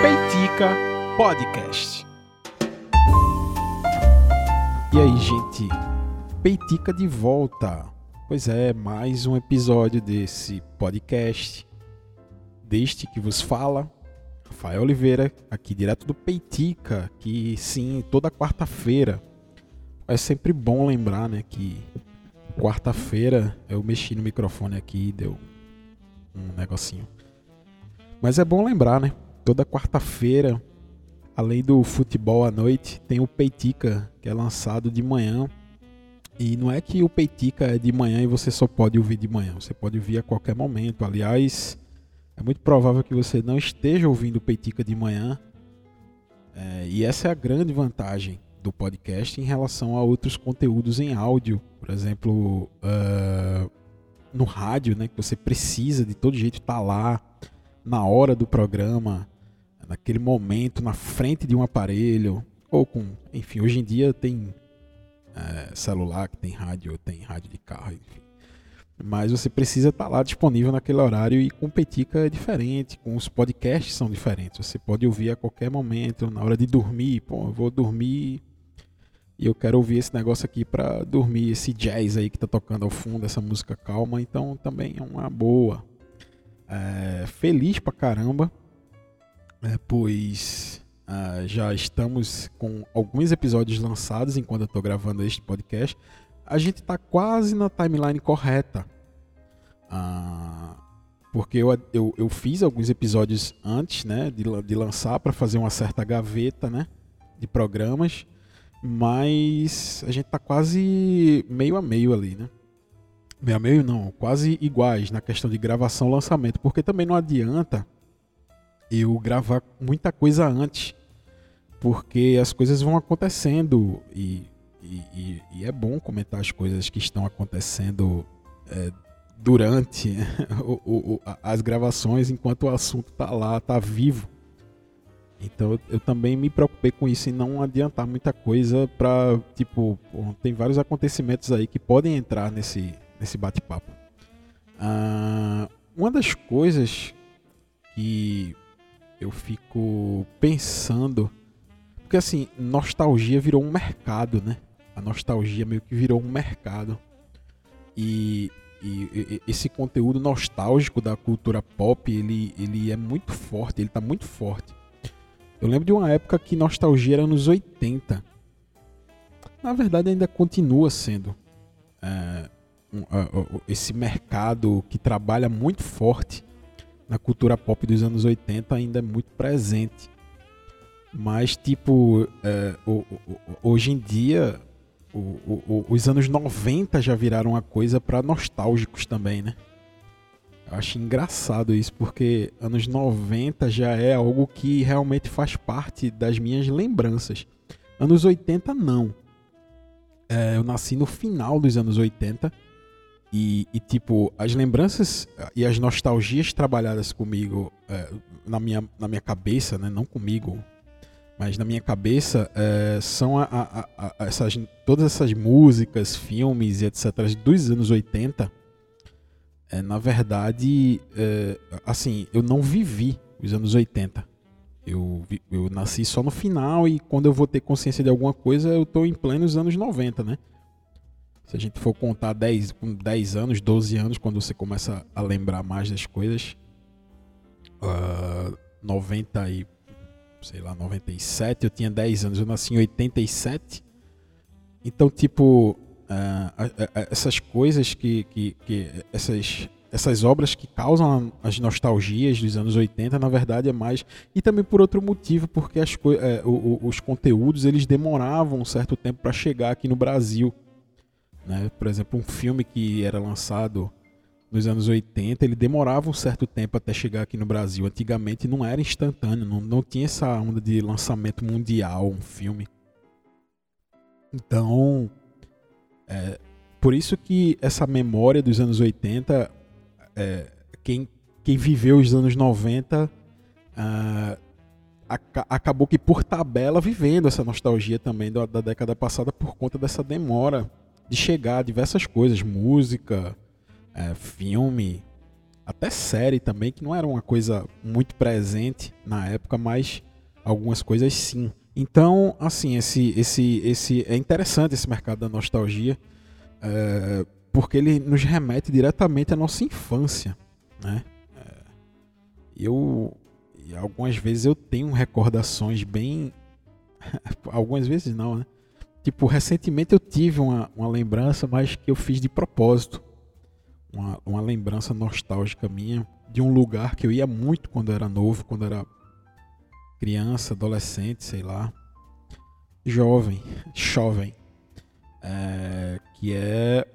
Peitica Podcast. E aí, gente? Peitica de volta. Pois é, mais um episódio desse podcast. Deste que vos fala, Rafael Oliveira, aqui direto do Peitica, que sim, toda quarta-feira. É sempre bom lembrar, né, que quarta-feira eu mexi no microfone aqui e deu um negocinho. Mas é bom lembrar, né? Toda quarta-feira, além do futebol à noite, tem o Peitica, que é lançado de manhã. E não é que o Peitica é de manhã e você só pode ouvir de manhã, você pode ouvir a qualquer momento. Aliás, é muito provável que você não esteja ouvindo o Peitica de manhã. É, e essa é a grande vantagem do podcast em relação a outros conteúdos em áudio. Por exemplo, uh, no rádio, né, que você precisa de todo jeito estar lá na hora do programa, naquele momento, na frente de um aparelho, ou com, enfim, hoje em dia tem é, celular que tem rádio, tem rádio de carro, enfim. Mas você precisa estar lá disponível naquele horário e com Petica é diferente, com os podcasts são diferentes. Você pode ouvir a qualquer momento, na hora de dormir, pô, eu vou dormir e eu quero ouvir esse negócio aqui para dormir, esse jazz aí que tá tocando ao fundo, essa música calma, então também é uma boa. É, feliz pra caramba, é, pois uh, já estamos com alguns episódios lançados enquanto eu tô gravando este podcast. A gente tá quase na timeline correta. Uh, porque eu, eu, eu, fiz alguns episódios antes né, de, de lançar para fazer uma certa gaveta né, de programas mas a gente tá quase meio a meio ali, né? Meio a meio não, quase iguais na questão de gravação e lançamento, porque também não adianta eu gravar muita coisa antes, porque as coisas vão acontecendo e, e, e é bom comentar as coisas que estão acontecendo é, durante as gravações enquanto o assunto tá lá, tá vivo. Então eu também me preocupei com isso e não adiantar muita coisa para tipo, tem vários acontecimentos aí que podem entrar nesse, nesse bate-papo. Ah, uma das coisas que eu fico pensando, porque assim, nostalgia virou um mercado, né? A nostalgia meio que virou um mercado. E, e, e esse conteúdo nostálgico da cultura pop, ele, ele é muito forte, ele está muito forte. Eu lembro de uma época que nostalgia era nos 80. Na verdade, ainda continua sendo é, esse mercado que trabalha muito forte na cultura pop dos anos 80 ainda é muito presente. Mas, tipo, é, hoje em dia, os anos 90 já viraram uma coisa para nostálgicos também, né? Eu acho engraçado isso, porque anos 90 já é algo que realmente faz parte das minhas lembranças. Anos 80 não. É, eu nasci no final dos anos 80 e, e, tipo, as lembranças e as nostalgias trabalhadas comigo é, na, minha, na minha cabeça, né? Não comigo, mas na minha cabeça é, são a, a, a, essas, todas essas músicas, filmes e etc. dos anos 80 é, na verdade, é, assim, eu não vivi os anos 80. Eu, eu nasci só no final e quando eu vou ter consciência de alguma coisa, eu estou em plenos anos 90, né? Se a gente for contar 10, 10 anos, 12 anos, quando você começa a lembrar mais das coisas, uh, 90 e, sei lá, 97, eu tinha 10 anos, eu nasci em 87. Então, tipo, uh, essas coisas que, que, que, essas essas obras que causam as nostalgias dos anos 80, na verdade é mais e também por outro motivo, porque as, é, o, os conteúdos eles demoravam um certo tempo para chegar aqui no Brasil, né? Por exemplo, um filme que era lançado nos anos 80, ele demorava um certo tempo até chegar aqui no Brasil. Antigamente não era instantâneo, não, não tinha essa onda de lançamento mundial, um filme. Então, é, por isso que essa memória dos anos 80, é, quem, quem viveu os anos 90 ah, acabou que por tabela vivendo essa nostalgia também da, da, década passada por conta dessa demora de chegar a diversas coisas, música, é, filme, até série também, que não era uma coisa muito presente na época, mas algumas coisas sim. Então, assim, esse, esse, esse é interessante esse mercado da nostalgia, é, porque ele nos remete diretamente à nossa infância, né? É, eu, algumas vezes eu tenho recordações bem, algumas vezes não, né? Tipo, recentemente eu tive uma, uma lembrança, mas que eu fiz de propósito, uma, uma lembrança nostálgica minha de um lugar que eu ia muito quando era novo, quando era criança, adolescente, sei lá, jovem, jovem, é, que é,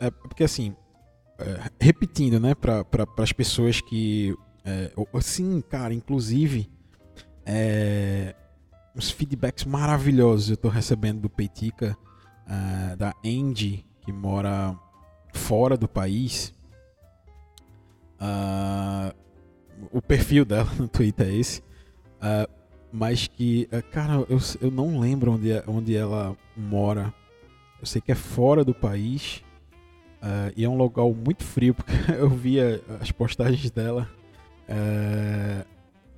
é, porque assim, é, repetindo, né, para pra, as pessoas que, é, assim, cara, inclusive, é, uns feedbacks maravilhosos eu estou recebendo do Peitica, uh, da Andy, que mora fora do país. Uh, o perfil dela no Twitter é esse. Uh, mas que, uh, cara, eu, eu não lembro onde, é, onde ela mora. Eu sei que é fora do país. Uh, e é um local muito frio, porque eu via as postagens dela.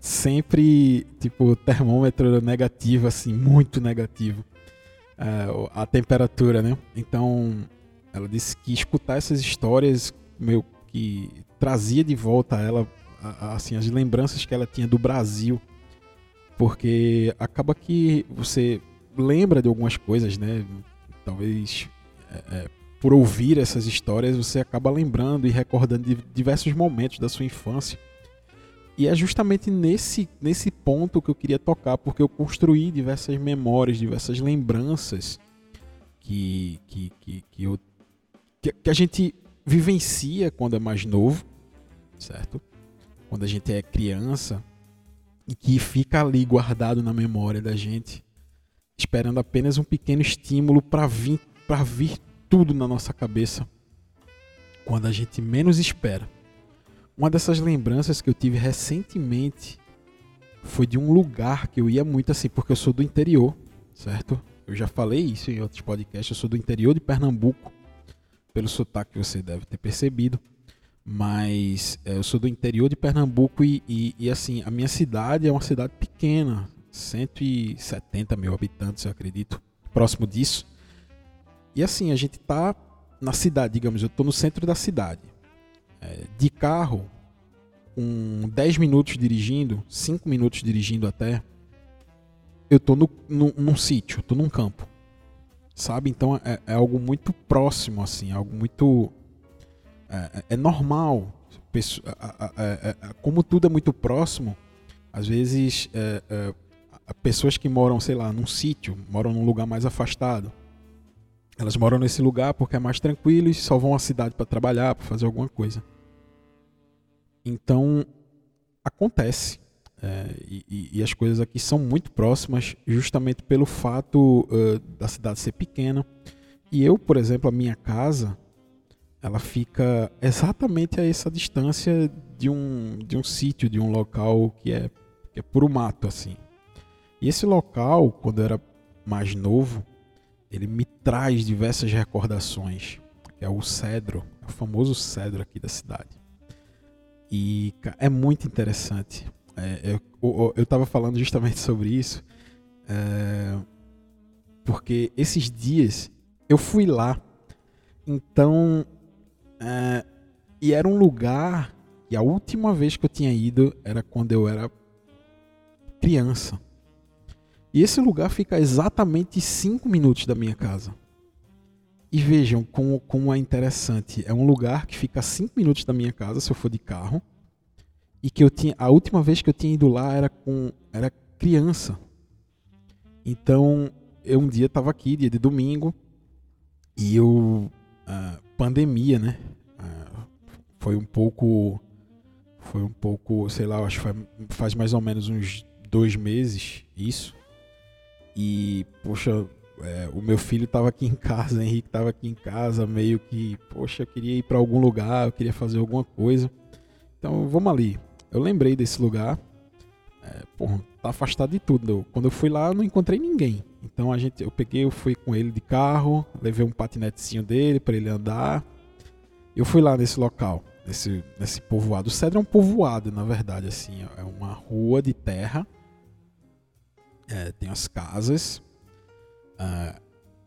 Sempre, tipo, termômetro negativo, assim, muito negativo. a temperatura, né? Então, ela disse que escutar essas histórias, meu, que trazia de volta a ela, assim, as lembranças que ela tinha do Brasil porque acaba que você lembra de algumas coisas, né? Talvez é, é, por ouvir essas histórias você acaba lembrando e recordando de diversos momentos da sua infância. E é justamente nesse, nesse ponto que eu queria tocar, porque eu construí diversas memórias, diversas lembranças que, que, que, que, eu, que, que a gente vivencia quando é mais novo, certo? Quando a gente é criança, e que fica ali guardado na memória da gente, esperando apenas um pequeno estímulo para vir, para vir tudo na nossa cabeça quando a gente menos espera. Uma dessas lembranças que eu tive recentemente foi de um lugar que eu ia muito assim, porque eu sou do interior, certo? Eu já falei isso em outros podcasts, eu sou do interior de Pernambuco, pelo sotaque que você deve ter percebido mas é, eu sou do interior de Pernambuco e, e, e, assim, a minha cidade é uma cidade pequena, 170 mil habitantes, eu acredito, próximo disso. E assim, a gente tá na cidade, digamos, eu tô no centro da cidade. É, de carro, com 10 minutos dirigindo, 5 minutos dirigindo até, eu tô no, no, num sítio, tô num campo. Sabe? Então é, é algo muito próximo, assim, algo muito é, é, é normal. Como tudo é muito próximo, às vezes é, é, pessoas que moram, sei lá, num sítio, moram num lugar mais afastado, elas moram nesse lugar porque é mais tranquilo e só vão à cidade para trabalhar, para fazer alguma coisa. Então, acontece. É, e, e, as coisas aqui são muito próximas, justamente pelo fato uh, da cidade ser pequena. E eu, por exemplo, a minha casa, ela fica exatamente a essa distância de um, de um sítio, de um local que é, que é puro mato, assim. E esse local, quando eu era mais novo, ele me traz diversas recordações, é o cedro, é o famoso cedro aqui da cidade. E é muito interessante. É, eu estava falando justamente sobre isso, é, porque esses dias eu fui lá, então é, e era um lugar e a última vez que eu tinha ido era quando eu era criança. E esse lugar fica exatamente 5 minutos da minha casa. E vejam como, como é interessante. É um lugar que fica a 5 minutos da minha casa, se eu for de carro. E que eu tinha. A última vez que eu tinha ido lá era com. era criança. Então, eu um dia estava aqui, dia de domingo, e eu. Uh, pandemia, né? Ah, foi um pouco. Foi um pouco, sei lá, acho que faz, faz mais ou menos uns dois meses isso. E, poxa, é, o meu filho estava aqui em casa, o Henrique estava aqui em casa, meio que, poxa, eu queria ir para algum lugar, eu queria fazer alguma coisa. Então, vamos ali. Eu lembrei desse lugar. É, porra, tá afastado de tudo. Quando eu fui lá, eu não encontrei ninguém. Então a gente, eu peguei, eu fui com ele de carro, levei um patinetezinho dele para ele andar. Eu fui lá nesse local. nesse, nesse povoado. O Cedro é um povoado, na verdade, assim, é uma rua de terra. É, tem as casas. Uh,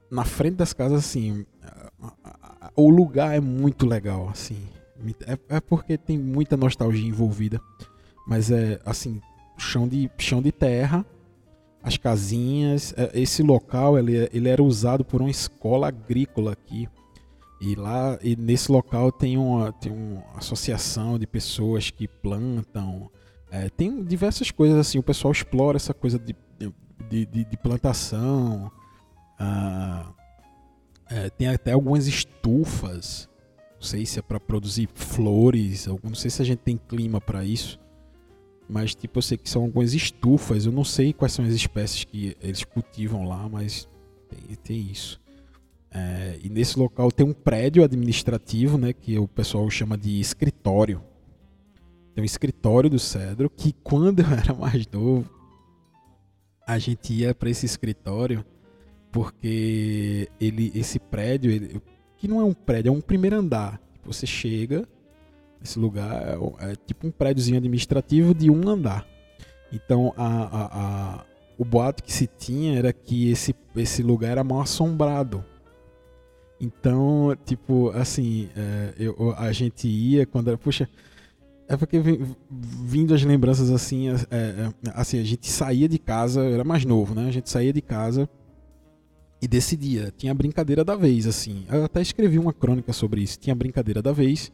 na frente das casas, assim, uh, uh, o lugar é muito legal, assim. É, é, porque tem muita nostalgia envolvida. Mas é, assim, chão de, chão de terra, as casinhas. É, esse local, ele, ele era usado por uma escola agrícola aqui. E lá, e nesse local tem uma, tem uma associação de pessoas que plantam. É, tem diversas coisas assim. O pessoal explora essa coisa de, de, de, de plantação. Ah, é, tem até algumas estufas. Não sei se é para produzir flores. Não sei se a gente tem clima para isso. Mas tipo, eu sei que são algumas estufas. Eu não sei quais são as espécies que eles cultivam lá, mas tem, tem isso. É, e nesse local tem um prédio administrativo, né, que o pessoal chama de escritório. Tem um escritório do Cedro que quando eu era mais novo, a gente ia para esse escritório porque ele, esse prédio, ele, que não é um prédio, é um primeiro andar. Você chega, esse lugar é, é tipo um prédiozinho administrativo de um andar. Então a, a, a, o boato que se tinha era que esse, esse lugar era mal assombrado então, tipo, assim, é, eu, a gente ia quando era. Puxa, é porque vindo as lembranças assim, é, é, assim, a gente saía de casa, eu era mais novo, né? A gente saía de casa e decidia. Tinha a brincadeira da vez, assim. Eu até escrevi uma crônica sobre isso. Tinha a brincadeira da vez.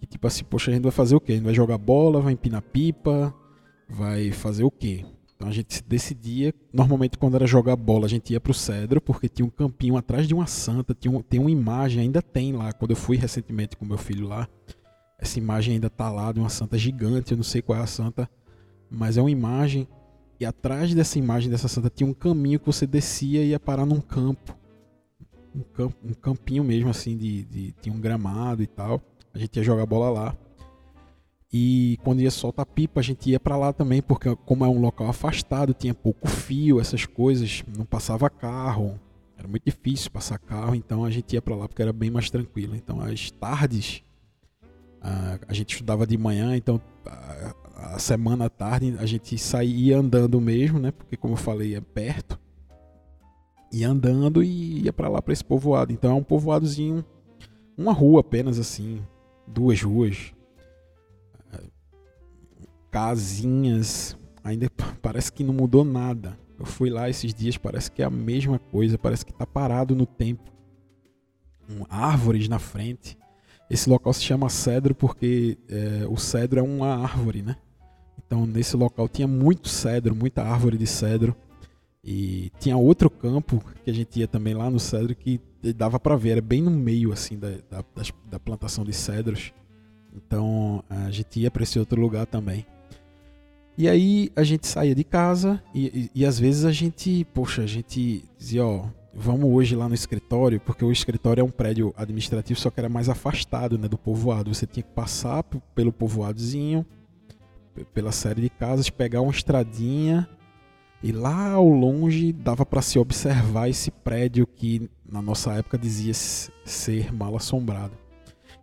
E tipo assim, poxa, a gente vai fazer o quê? A gente vai jogar bola, vai empinar pipa, vai fazer o quê? Então a gente decidia, normalmente quando era jogar bola, a gente ia pro Cedro, porque tinha um campinho atrás de uma santa, tinha um, tem uma imagem, ainda tem lá, quando eu fui recentemente com meu filho lá, essa imagem ainda tá lá de uma santa gigante, eu não sei qual é a santa, mas é uma imagem, e atrás dessa imagem dessa santa tinha um caminho que você descia e ia parar num campo. Um, campo, um campinho mesmo assim, de, de, tinha um gramado e tal. A gente ia jogar bola lá. E quando ia soltar pipa, a gente ia para lá também, porque como é um local afastado, tinha pouco fio, essas coisas, não passava carro, era muito difícil passar carro, então a gente ia para lá porque era bem mais tranquilo. Então as tardes a gente estudava de manhã, então a semana à tarde a gente saía andando mesmo, né? Porque como eu falei, é perto. Ia andando e ia para lá para esse povoado. Então é um povoadozinho, uma rua apenas assim, duas ruas casinhas, ainda parece que não mudou nada. Eu fui lá esses dias, parece que é a mesma coisa, parece que está parado no tempo. Um, árvores na frente. Esse local se chama cedro porque é, o cedro é uma árvore, né? Então nesse local tinha muito cedro, muita árvore de cedro. E tinha outro campo que a gente ia também lá no cedro que dava para ver, era bem no meio assim da, da, da plantação de cedros. Então a gente ia para esse outro lugar também. E aí a gente saía de casa e, e, e, às vezes a gente, poxa, a gente dizia, ó, vamos hoje lá no escritório, porque o escritório é um prédio administrativo, só que era mais afastado né, do povoado. Você tinha que passar pelo povoadozinho, pela série de casas, pegar uma estradinha e lá ao longe dava para se observar esse prédio que na nossa época dizia ser mal assombrado.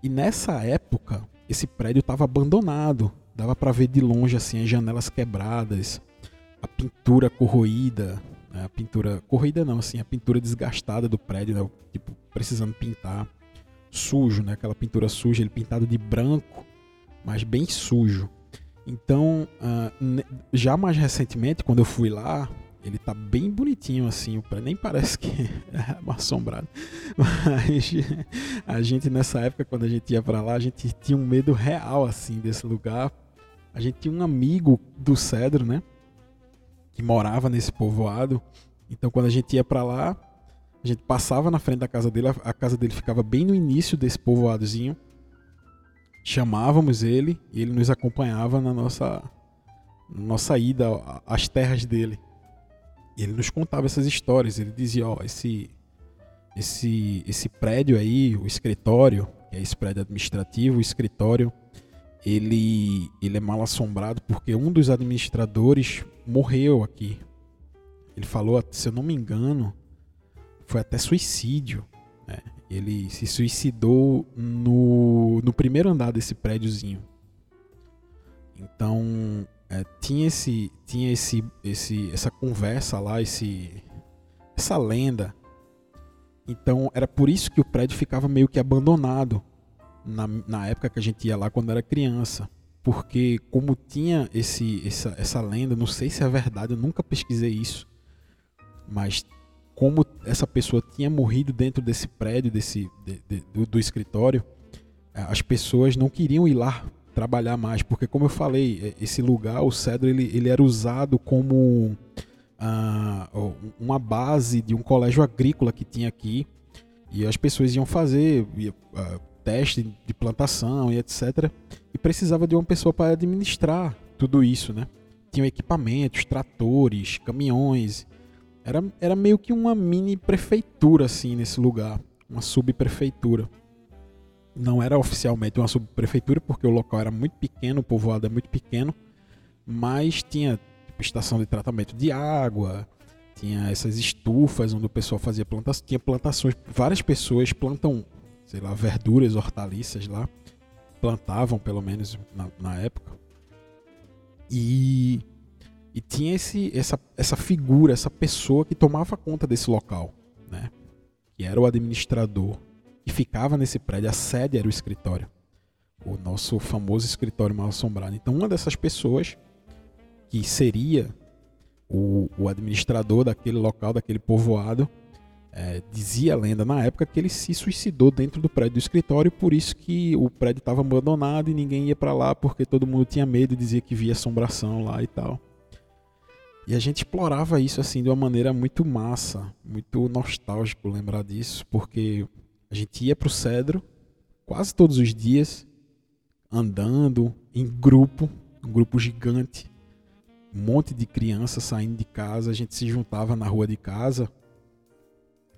E nessa época, esse prédio estava abandonado Dava para ver de longe assim as janelas quebradas, a pintura corroída, né? a pintura corroída não, assim, a pintura desgastada do prédio, né? tipo precisando pintar, sujo, né? Aquela pintura suja, ele pintado de branco, mas bem sujo. Então, uh, já mais recentemente, quando eu fui lá, ele tá bem bonitinho assim, nem parece que é assombrado. Mas a gente nessa época, quando a gente ia para lá, a gente tinha um medo real assim desse lugar, a gente tinha um amigo do Cedro, né? Que morava nesse povoado. Então quando a gente ia para lá, a gente passava na frente da casa dele, a casa dele ficava bem no início desse povoadozinho. Chamávamos ele e ele nos acompanhava na nossa nossa ida às terras dele. E ele nos contava essas histórias, ele dizia, ó, esse esse esse prédio aí, o escritório, que é esse prédio administrativo, o escritório ele, ele é mal assombrado porque um dos administradores morreu aqui. Ele falou, se eu não me engano, foi até suicídio. Né? Ele se suicidou no, no primeiro andar desse prédiozinho. Então é, tinha esse tinha esse, esse essa conversa lá, esse essa lenda. Então era por isso que o prédio ficava meio que abandonado na, na época que a gente ia lá quando era criança. Porque como tinha esse, essa, essa lenda, não sei se é verdade, eu nunca pesquisei isso. Mas como essa pessoa tinha morrido dentro desse prédio, desse, de, de, do, do escritório, as pessoas não queriam ir lá trabalhar mais, porque como eu falei, é, esse lugar, o Cedro, ele, ele era usado como ah, uma base de um colégio agrícola que tinha aqui, e as pessoas iam fazer uh, teste de plantação e etc. E precisava de uma pessoa para administrar tudo isso, né? Tinham equipamentos, tratores, caminhões. Era, era meio que uma mini prefeitura assim nesse lugar, uma subprefeitura não era oficialmente uma subprefeitura, porque o local era muito pequeno, o povoado é muito pequeno, mas tinha tipo, estação de tratamento de água, tinha essas estufas onde o pessoal fazia plantações, tinha plantações, várias pessoas plantam, sei lá, verduras, hortaliças lá, plantavam pelo menos na, na época. E, e tinha esse, essa, essa figura, essa pessoa que tomava conta desse local, né? Que era o administrador e ficava nesse prédio. A sede era o escritório. O nosso famoso escritório mal assombrado. Então, uma dessas pessoas, que seria o, o administrador daquele local, daquele povoado, é, dizia a lenda na época que ele se suicidou dentro do prédio do escritório, por isso que o prédio estava abandonado e ninguém ia para lá porque todo mundo tinha medo e dizia que via assombração lá e tal. E a gente explorava isso assim de uma maneira muito massa, muito nostálgico lembrar disso, porque a gente ia para o Cedro quase todos os dias, andando em grupo, um grupo gigante, um monte de crianças saindo de casa, a gente se juntava na rua de casa,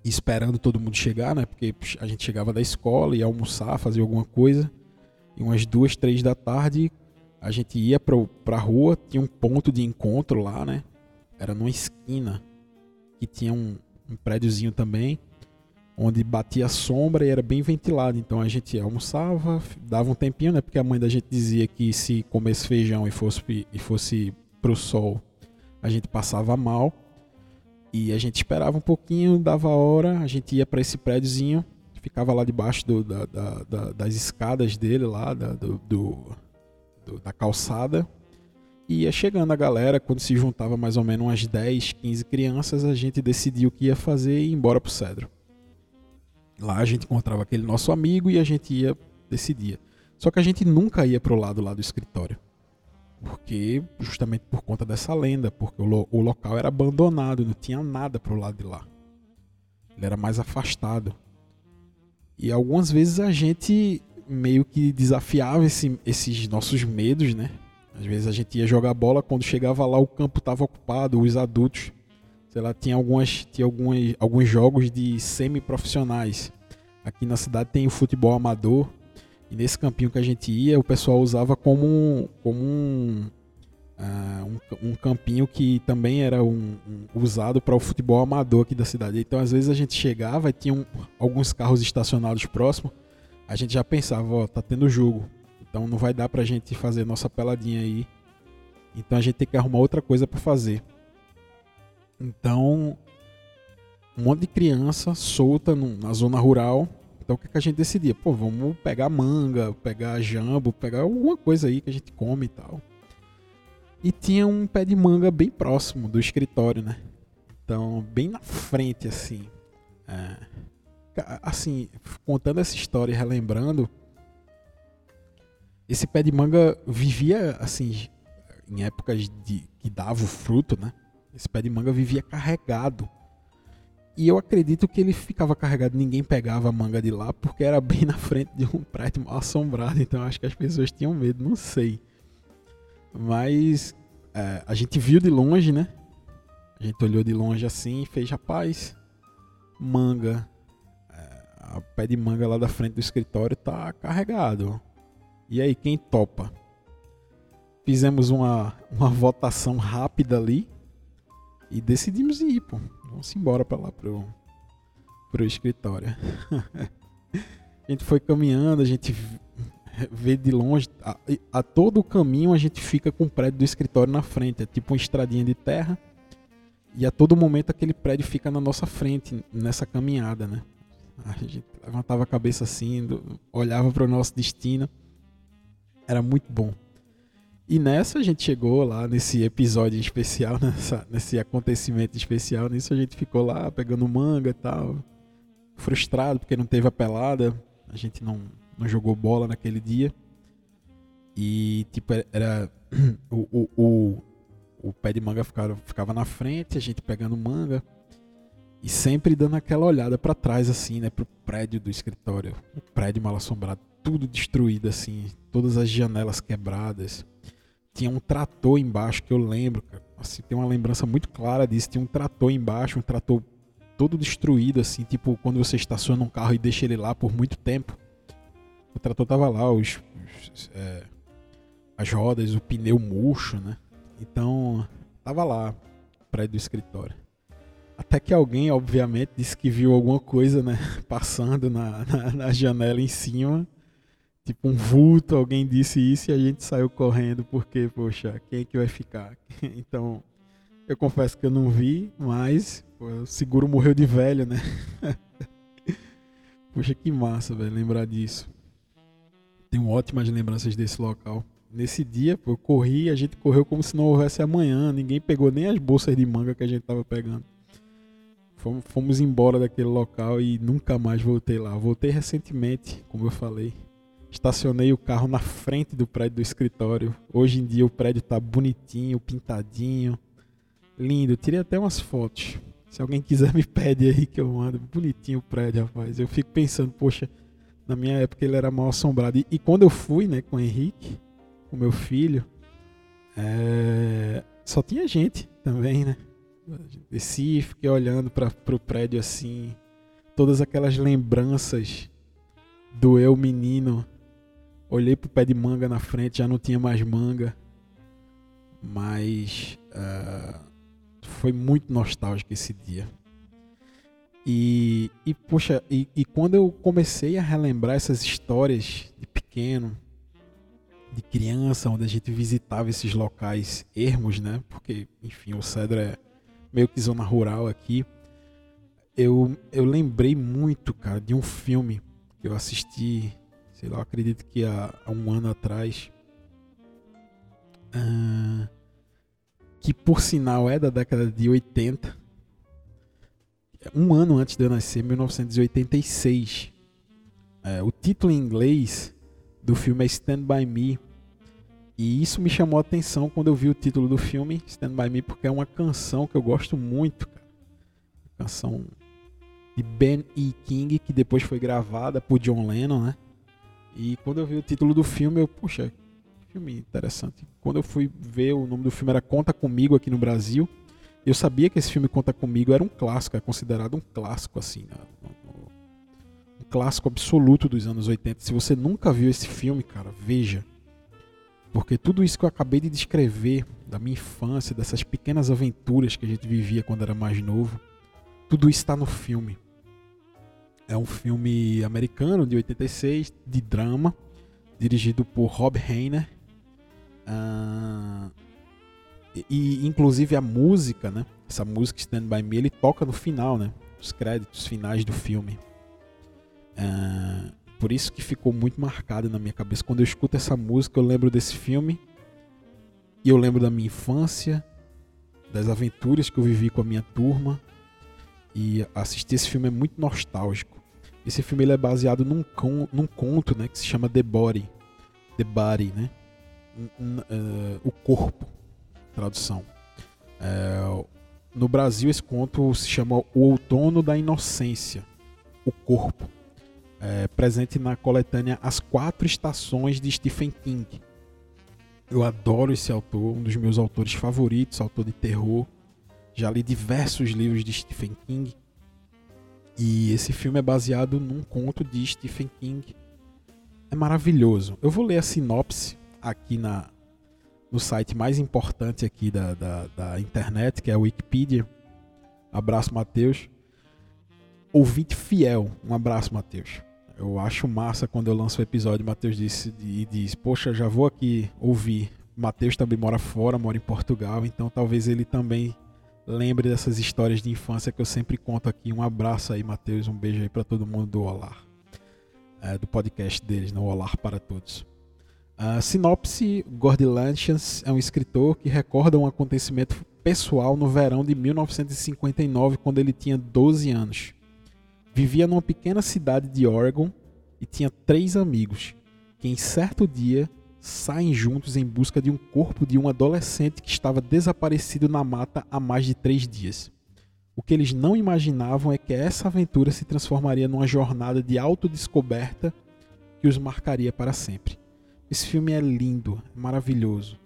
esperando todo mundo chegar, né? Porque a gente chegava da escola, ia almoçar, fazer alguma coisa, e umas duas, três da tarde a gente ia para a rua, tinha um ponto de encontro lá, né? Era numa esquina que tinha um, um prédiozinho também onde batia sombra e era bem ventilado. Então a gente almoçava, dava um tempinho, né? Porque a mãe da gente dizia que se comesse feijão e fosse, e fosse pro sol, a gente passava mal. E a gente esperava um pouquinho, dava hora, a gente ia para esse prédiozinho, ficava lá debaixo do, da, da, da, das escadas dele, lá do, do, da calçada. E ia chegando a galera, quando se juntava mais ou menos umas 10, 15 crianças, a gente decidiu o que ia fazer e ir embora pro Cedro. Lá a gente encontrava aquele nosso amigo e a gente ia, decidia. Só que a gente nunca ia pro lado lá do escritório. Porque, justamente por conta dessa lenda, porque o, lo, o local era abandonado, não tinha nada pro lado de lá. Ele era mais afastado. E algumas vezes a gente meio que desafiava esse, esses nossos medos, né? Às vezes a gente ia jogar bola, quando chegava lá o campo estava ocupado, os adultos sei lá, tinha, algumas, tinha algumas, alguns jogos de semi-profissionais. Aqui na cidade tem o futebol amador. E nesse campinho que a gente ia, o pessoal usava como um, como um, uh, um, um, campinho que também era um, um usado para o futebol amador aqui da cidade. Então, às vezes, a gente chegava e tinha alguns carros estacionados próximo. A gente já pensava, ó, tá tendo jogo. Então não vai dar pra gente fazer nossa peladinha aí. Então a gente tem que arrumar outra coisa para fazer. Então, um monte de criança solta na zona rural. Então, o que, que, a gente decidia? Pô, vamos pegar manga, pegar jambo, pegar alguma coisa aí que a gente come e tal. E tinha um pé de manga bem próximo do escritório, né? Então, bem na frente, assim. É, assim, contando essa história e relembrando, esse pé de manga vivia, assim, em épocas de que dava o fruto, né? Esse pé de manga vivia carregado. E eu acredito que ele ficava carregado, ninguém pegava a manga de lá, porque era bem na frente de um prédio mal assombrado. Então acho que as pessoas tinham medo, não sei. Mas é, a gente viu de longe, né? A gente olhou de longe assim e fez, rapaz, manga. É, a pé de manga lá da frente do escritório tá carregado. E aí, quem topa? Fizemos uma, uma votação rápida ali e decidimos ir, pô. Vamos embora pra lá pro, pro escritório. a gente foi caminhando, a gente vê de longe, a, a, todo o caminho a gente fica com o prédio do escritório na frente, é tipo uma estradinha de terra. E a todo momento aquele prédio fica na nossa frente nessa caminhada, né? A gente levantava a cabeça assim, olhava para o nosso destino. Era muito bom. E nessa a gente chegou lá nesse episódio especial, nessa, nesse acontecimento especial. Nisso a gente ficou lá pegando manga e tal. Frustrado porque não teve a pelada. A gente não, não jogou bola naquele dia. E tipo, era. O, o, o, o pé de manga ficava, ficava na frente, a gente pegando manga. E sempre dando aquela olhada para trás, assim, né? Pro prédio do escritório. O prédio mal assombrado, tudo destruído, assim. Todas as janelas quebradas tinha um trator embaixo que eu lembro, cara. Assim, tem uma lembrança muito clara disso. Tinha um trator embaixo, um trator todo destruído, assim, tipo quando você estaciona um carro e deixa ele lá por muito tempo. O trator tava lá, os, os é, as rodas, o pneu murcho, né? Então, tava lá, prédio do escritório. Até que alguém, obviamente, disse que viu alguma coisa, né? Passando na, na, na janela em cima tipo um vulto, alguém disse isso e a gente saiu correndo porque, poxa, quem é que vai ficar? então, eu confesso que eu não vi, mas pô, o seguro morreu de velho, né? poxa, que massa, velho, lembrar disso. Tenho ótimas lembranças desse local. Nesse dia, pô, eu corri, a gente correu como se não houvesse amanhã, ninguém pegou nem as bolsas de manga que a gente tava pegando. Fomos, fomos embora daquele local e nunca mais voltei lá. Voltei recentemente, como eu falei, Estacionei o carro na frente do prédio do escritório. Hoje em dia o prédio tá bonitinho, pintadinho, lindo. tirei até umas fotos. Se alguém quiser me pede aí que eu mando. Bonitinho o prédio, rapaz. Eu fico pensando, poxa, na minha época ele era mal assombrado. E, e quando eu fui, né, com o Henrique, com meu filho, é... só tinha gente também, né? Desci, fiquei olhando para o prédio assim, todas aquelas lembranças do eu menino Olhei pro pé de manga na frente, já não tinha mais manga. Mas uh, foi muito nostálgico esse dia. E, e poxa, e, e, quando eu comecei a relembrar essas histórias de pequeno, de criança, onde a gente visitava esses locais ermos, né? Porque, enfim, o Cedro é meio que zona rural aqui. Eu, eu lembrei muito, cara, de um filme que eu assisti sei lá, acredito que há, há um ano atrás, uh, que por sinal é da década de 80, um ano antes de eu nascer, 1986. Uh, o título em inglês do filme é Stand By Me. E isso me chamou a atenção quando eu vi o título do filme, Stand By Me, porque é uma canção que eu gosto muito. Canção de Ben E. King, que depois foi gravada por John Lennon, né? E quando eu vi o título do filme, eu, puxa, que filme interessante. Quando eu fui ver, o nome do filme era Conta Comigo aqui no Brasil. Eu sabia que esse filme Conta Comigo era um clássico, é considerado um clássico, assim, né? um clássico absoluto dos anos 80. Se você nunca viu esse filme, cara, veja. Porque tudo isso que eu acabei de descrever da minha infância, dessas pequenas aventuras que a gente vivia quando era mais novo, tudo isso está no filme. É um filme americano de 86, de drama, dirigido por Rob Reiner. Uh, e, inclusive a música, né? Essa música Stand By Me, ele toca no final, né? Os créditos finais do filme. Uh, por isso que ficou muito marcado na minha cabeça. Quando eu escuto essa música, eu lembro desse filme. E eu lembro da minha infância, das aventuras que eu vivi com a minha turma. E assistir esse filme é muito nostálgico. Esse filme ele é baseado num, con, num conto né, que se chama The Body. The Body, né? Uh, o corpo, tradução. Uh, no Brasil, esse conto se chama O Outono da Inocência. O corpo. É, presente na coletânea As Quatro Estações de Stephen King. Eu adoro esse autor, um dos meus autores favoritos, autor de terror. Já li diversos livros de Stephen King. E esse filme é baseado num conto de Stephen King. É maravilhoso. Eu vou ler a sinopse aqui na, no site mais importante aqui da, da, da internet, que é a Wikipedia. Abraço, Matheus. Ouvinte fiel. Um abraço, Matheus. Eu acho massa quando eu lanço o episódio, Matheus disse e diz: Poxa, já vou aqui ouvir. Matheus também mora fora, mora em Portugal, então talvez ele também lembre dessas histórias de infância que eu sempre conto aqui. Um abraço aí, Matheus, um beijo aí para todo mundo do Olar, é, do podcast deles, no Olar para Todos. A sinopse: Gordon Lanchans é um escritor que recorda um acontecimento pessoal no verão de 1959, quando ele tinha 12 anos. Vivia numa pequena cidade de Oregon e tinha três amigos, que em certo dia saem juntos em busca de um corpo de um adolescente que estava desaparecido na mata há mais de três dias. O que eles não imaginavam é que essa aventura se transformaria numa jornada de autodescoberta que os marcaria para sempre. Esse filme é lindo, é maravilhoso.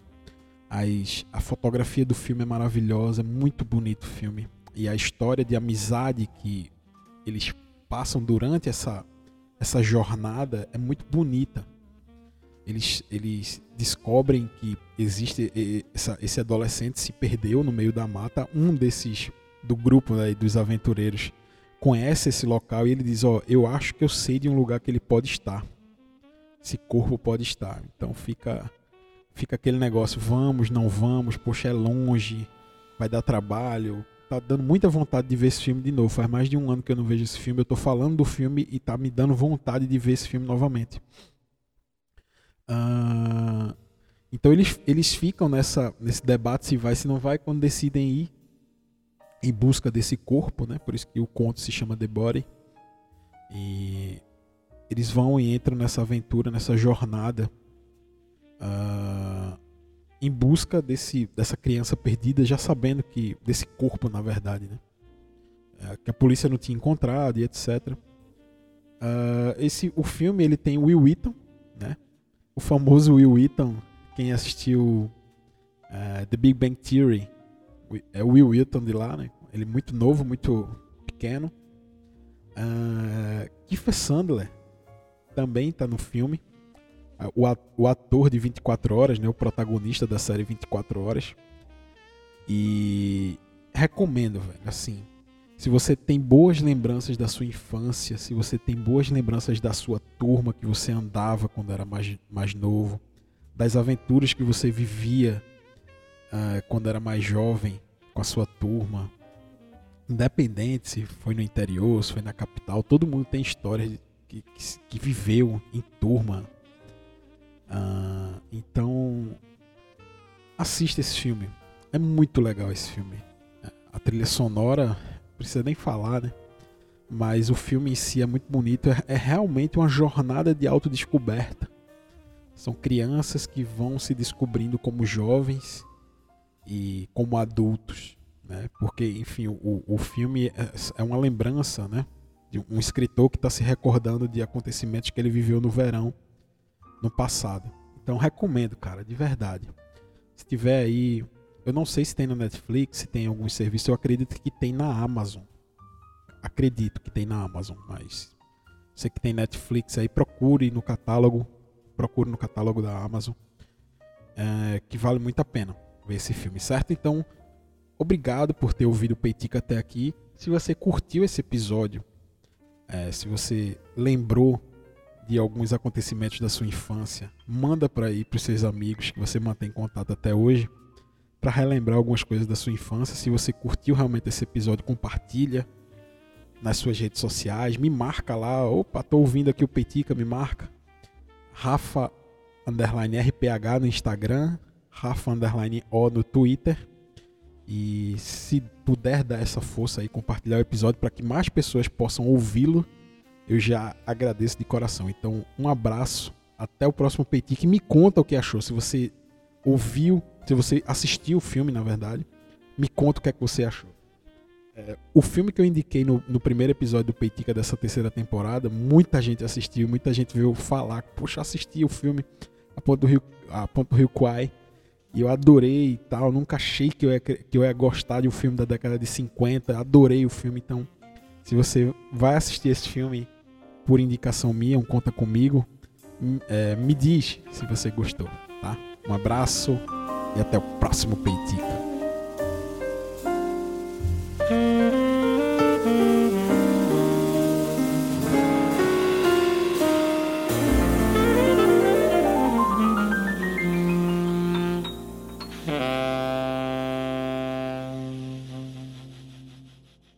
As, a fotografia do filme é maravilhosa, é muito bonito o filme. E a história de amizade que eles passam durante essa, essa jornada é muito bonita. Eles, eles descobrem que existe essa, esse adolescente se perdeu no meio da mata. Um desses do grupo né, dos aventureiros conhece esse local e ele diz: Ó, oh, eu acho que eu sei de um lugar que ele pode estar esse corpo pode estar. Então fica fica aquele negócio, vamos, não vamos, poxa, é longe, vai dar trabalho. Tá dando muita vontade de ver esse filme de novo. Faz mais de um ano que eu não vejo esse filme. Eu tô falando do filme e tá me dando vontade de ver esse filme novamente. Uh, então eles, eles ficam nessa, nesse debate se vai, se não vai, quando decidem ir em busca desse corpo, né? Por isso que o conto se chama The Body. E eles vão e entram nessa aventura, nessa jornada, uh, em busca desse, dessa criança perdida, já sabendo que desse corpo, na verdade, né? Uh, que a polícia não tinha encontrado e etc. Uh, esse, o filme ele tem Will Wheaton, né? O famoso Will Wheaton, quem assistiu uh, The Big Bang Theory, é o Will Wheaton de lá, né? Ele é muito novo, muito pequeno. Uh, Kiefer Sandler, também está no filme. O ator de 24 horas, né, o protagonista da série 24 horas. E recomendo, velho, assim, se você tem boas lembranças da sua infância, se você tem boas lembranças da sua turma que você andava quando era mais, mais novo, das aventuras que você vivia uh, quando era mais jovem com a sua turma, independente se foi no interior, se foi na capital, todo mundo tem histórias que, que, que viveu em turma. Uh, então, assista esse filme. É muito legal esse filme. A trilha sonora, precisa nem falar, né? Mas o filme em si é muito bonito. É, é realmente uma jornada de autodescoberta. São crianças que vão se descobrindo como jovens e como adultos, né? Porque, enfim, o, o filme é, é uma lembrança, né? de um escritor que está se recordando de acontecimentos que ele viveu no verão no passado. Então recomendo, cara, de verdade. Se tiver aí, eu não sei se tem na Netflix, se tem algum serviço, eu acredito que tem na Amazon. Acredito que tem na Amazon, mas você que tem Netflix aí, procure no catálogo, procure no catálogo da Amazon, é, que vale muito a pena ver esse filme, certo? Então, obrigado por ter ouvido o Peitica até aqui. Se você curtiu esse episódio, é, se você lembrou de alguns acontecimentos da sua infância, manda para aí para os seus amigos que você mantém contato até hoje, para relembrar algumas coisas da sua infância. Se você curtiu realmente esse episódio, compartilha nas suas redes sociais, me marca lá. Opa, tô ouvindo aqui o Petica, me marca. Rafa underline RPH no Instagram, Rafa underline O no Twitter. E se puder dar essa força aí, compartilhar o episódio para que mais pessoas possam ouvi-lo, eu já agradeço de coração. Então, um abraço, até o próximo Peitique. Me conta o que achou. Se você ouviu, se você assistiu o filme, na verdade, me conta o que é que você achou. É, o filme que eu indiquei no, no primeiro episódio do Peitica dessa terceira temporada, muita gente assistiu, muita gente veio falar, poxa, assisti o filme A Ponto do Rio, a Ponto do Rio Quai e eu adorei e tal. Nunca achei que eu, ia, que eu ia gostar de um filme da década de 50. Adorei o filme. Então, se você vai assistir esse filme por indicação minha, um conta comigo, é, me diz se você gostou, tá? Um abraço e até o próximo Peitica.